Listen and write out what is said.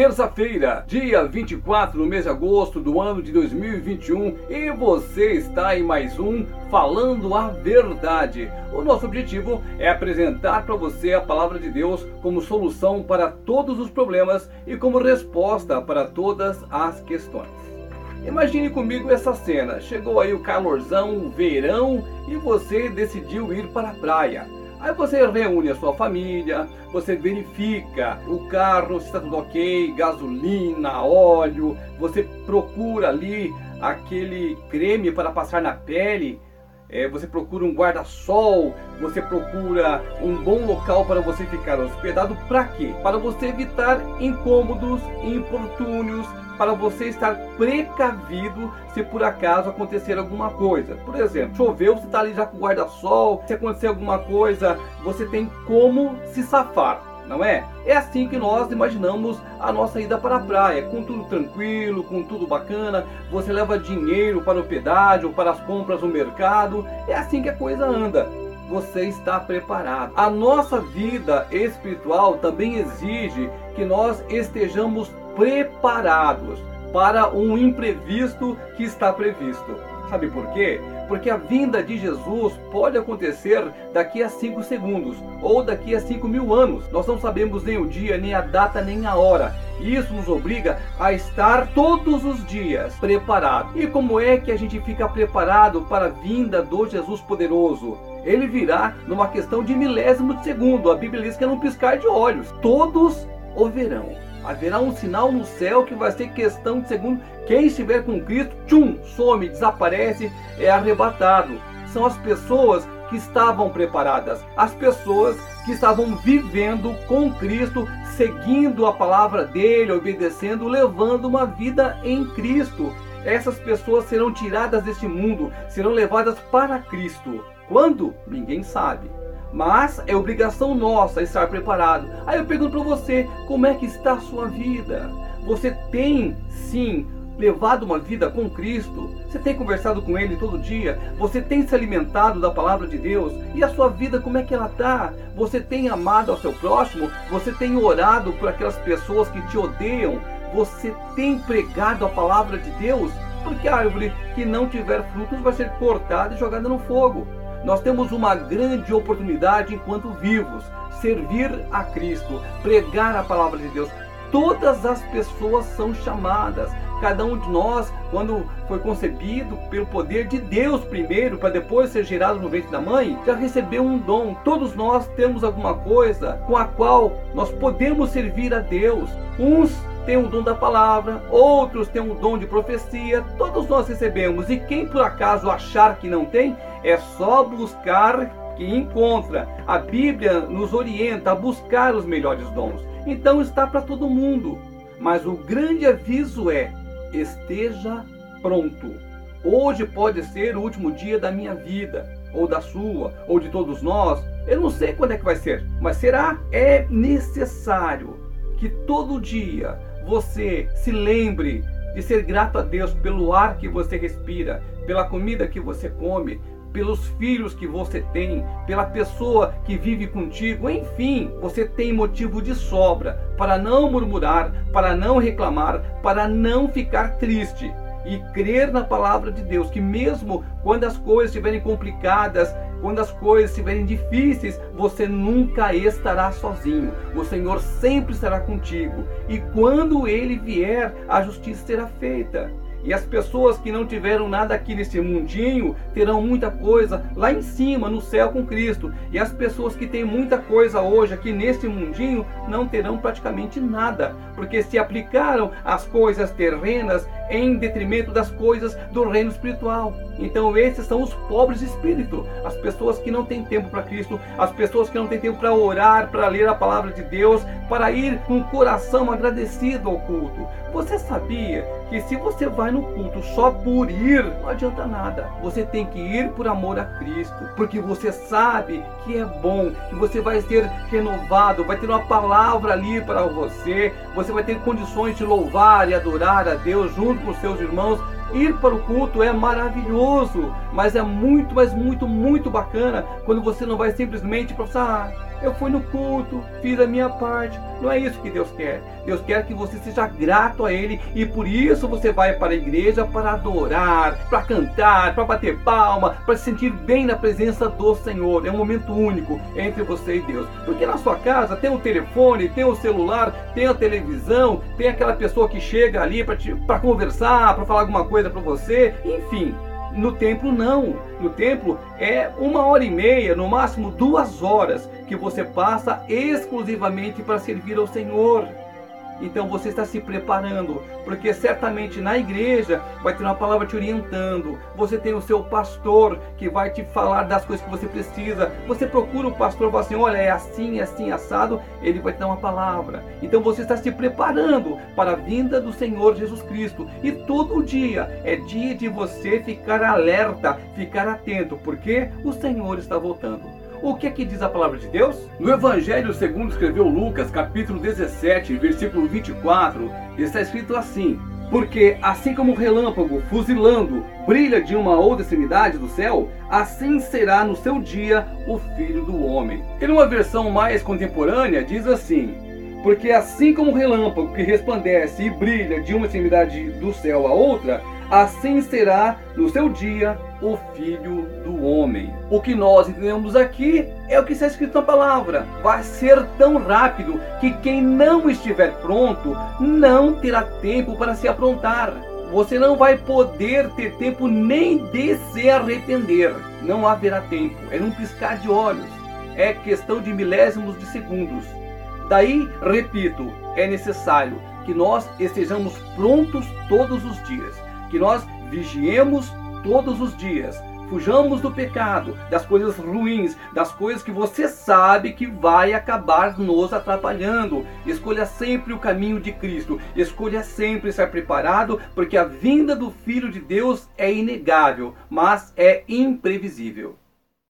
terça-feira, dia 24 do mês de agosto do ano de 2021 e você está em mais um Falando a Verdade. O nosso objetivo é apresentar para você a palavra de Deus como solução para todos os problemas e como resposta para todas as questões. Imagine comigo essa cena. Chegou aí o calorzão, o verão e você decidiu ir para a praia. Aí você reúne a sua família, você verifica o carro se está tudo ok, gasolina, óleo, você procura ali aquele creme para passar na pele, é, você procura um guarda-sol, você procura um bom local para você ficar hospedado. Para quê? Para você evitar incômodos, importúnios, para você estar precavido se por acaso acontecer alguma coisa. Por exemplo, choveu, você está ali já com guarda-sol, se acontecer alguma coisa, você tem como se safar não é? É assim que nós imaginamos a nossa ida para a praia, com tudo tranquilo, com tudo bacana. Você leva dinheiro para o pedágio, para as compras no mercado. É assim que a coisa anda. Você está preparado. A nossa vida espiritual também exige que nós estejamos preparados para um imprevisto que está previsto. Sabe por quê? Porque a vinda de Jesus pode acontecer daqui a cinco segundos ou daqui a cinco mil anos. Nós não sabemos nem o dia, nem a data, nem a hora. Isso nos obriga a estar todos os dias preparados. E como é que a gente fica preparado para a vinda do Jesus poderoso? Ele virá numa questão de milésimo de segundo. A Bíblia diz que é num piscar de olhos. Todos o verão haverá um sinal no céu que vai ser questão de segundo. Quem estiver com Cristo, tchum, some, desaparece, é arrebatado. São as pessoas que estavam preparadas, as pessoas que estavam vivendo com Cristo, seguindo a palavra dele, obedecendo, levando uma vida em Cristo. Essas pessoas serão tiradas deste mundo, serão levadas para Cristo. Quando? Ninguém sabe. Mas é obrigação nossa estar preparado. Aí eu pergunto para você, como é que está a sua vida? Você tem sim levado uma vida com Cristo? Você tem conversado com Ele todo dia? Você tem se alimentado da palavra de Deus? E a sua vida, como é que ela está? Você tem amado ao seu próximo? Você tem orado por aquelas pessoas que te odeiam? Você tem pregado a palavra de Deus? Porque a árvore que não tiver frutos vai ser cortada e jogada no fogo. Nós temos uma grande oportunidade enquanto vivos, servir a Cristo, pregar a palavra de Deus. Todas as pessoas são chamadas. Cada um de nós, quando foi concebido pelo poder de Deus primeiro, para depois ser gerado no ventre da mãe, já recebeu um dom. Todos nós temos alguma coisa com a qual nós podemos servir a Deus. Uns têm o dom da palavra, outros têm o dom de profecia. Todos nós recebemos. E quem por acaso achar que não tem, é só buscar que encontra. A Bíblia nos orienta a buscar os melhores dons. Então está para todo mundo. Mas o grande aviso é: esteja pronto. Hoje pode ser o último dia da minha vida, ou da sua, ou de todos nós. Eu não sei quando é que vai ser, mas será? É necessário que todo dia você se lembre de ser grato a Deus pelo ar que você respira, pela comida que você come, pelos filhos que você tem, pela pessoa que vive contigo, enfim, você tem motivo de sobra para não murmurar, para não reclamar, para não ficar triste. E crer na palavra de Deus, que mesmo quando as coisas estiverem complicadas, quando as coisas estiverem difíceis, você nunca estará sozinho. O Senhor sempre estará contigo. E quando ele vier, a justiça será feita. E as pessoas que não tiveram nada aqui nesse mundinho terão muita coisa lá em cima, no céu com Cristo. E as pessoas que têm muita coisa hoje aqui nesse mundinho não terão praticamente nada, porque se aplicaram as coisas terrenas em detrimento das coisas do reino espiritual. Então esses são os pobres de espírito, as pessoas que não têm tempo para Cristo, as pessoas que não têm tempo para orar, para ler a palavra de Deus, para ir com o coração agradecido ao culto. Você sabia que se você vai no culto só por ir, não adianta nada. Você tem que ir por amor a Cristo, porque você sabe que é bom, que você vai ser renovado, vai ter uma palavra ali para você, você vai ter condições de louvar e adorar a Deus junto com seus irmãos. Ir para o culto é maravilhoso, mas é muito, mas muito, muito bacana quando você não vai simplesmente para ah, eu fui no culto, fiz a minha parte. Não é isso que Deus quer. Deus quer que você seja grato a Ele e por isso você vai para a igreja para adorar, para cantar, para bater palma, para se sentir bem na presença do Senhor. É um momento único entre você e Deus. Porque na sua casa tem o telefone, tem o celular, tem a televisão, tem aquela pessoa que chega ali para conversar, para falar alguma coisa para você, enfim. No templo, não. No templo é uma hora e meia, no máximo duas horas, que você passa exclusivamente para servir ao Senhor. Então você está se preparando, porque certamente na igreja vai ter uma palavra te orientando. Você tem o seu pastor que vai te falar das coisas que você precisa. Você procura o pastor e fala assim: olha, é assim, é assim, assado. Ele vai te dar uma palavra. Então você está se preparando para a vinda do Senhor Jesus Cristo. E todo dia é dia de você ficar alerta, ficar atento, porque o Senhor está voltando. O que é que diz a palavra de Deus? No Evangelho segundo escreveu Lucas, capítulo 17, versículo 24, está escrito assim: porque assim como o relâmpago fuzilando brilha de uma outra extremidade do céu, assim será no seu dia o filho do homem. Em uma versão mais contemporânea, diz assim: Porque assim como o relâmpago que resplandece e brilha de uma extremidade do céu a outra, assim será no seu dia o Filho do Homem. O que nós entendemos aqui é o que está escrito na palavra. Vai ser tão rápido que quem não estiver pronto não terá tempo para se aprontar. Você não vai poder ter tempo nem de se arrepender. Não haverá tempo. É num piscar de olhos. É questão de milésimos de segundos. Daí, repito, é necessário que nós estejamos prontos todos os dias que nós vigiemos todos os dias. Fujamos do pecado, das coisas ruins, das coisas que você sabe que vai acabar nos atrapalhando. Escolha sempre o caminho de Cristo. Escolha sempre estar preparado, porque a vinda do Filho de Deus é inegável, mas é imprevisível.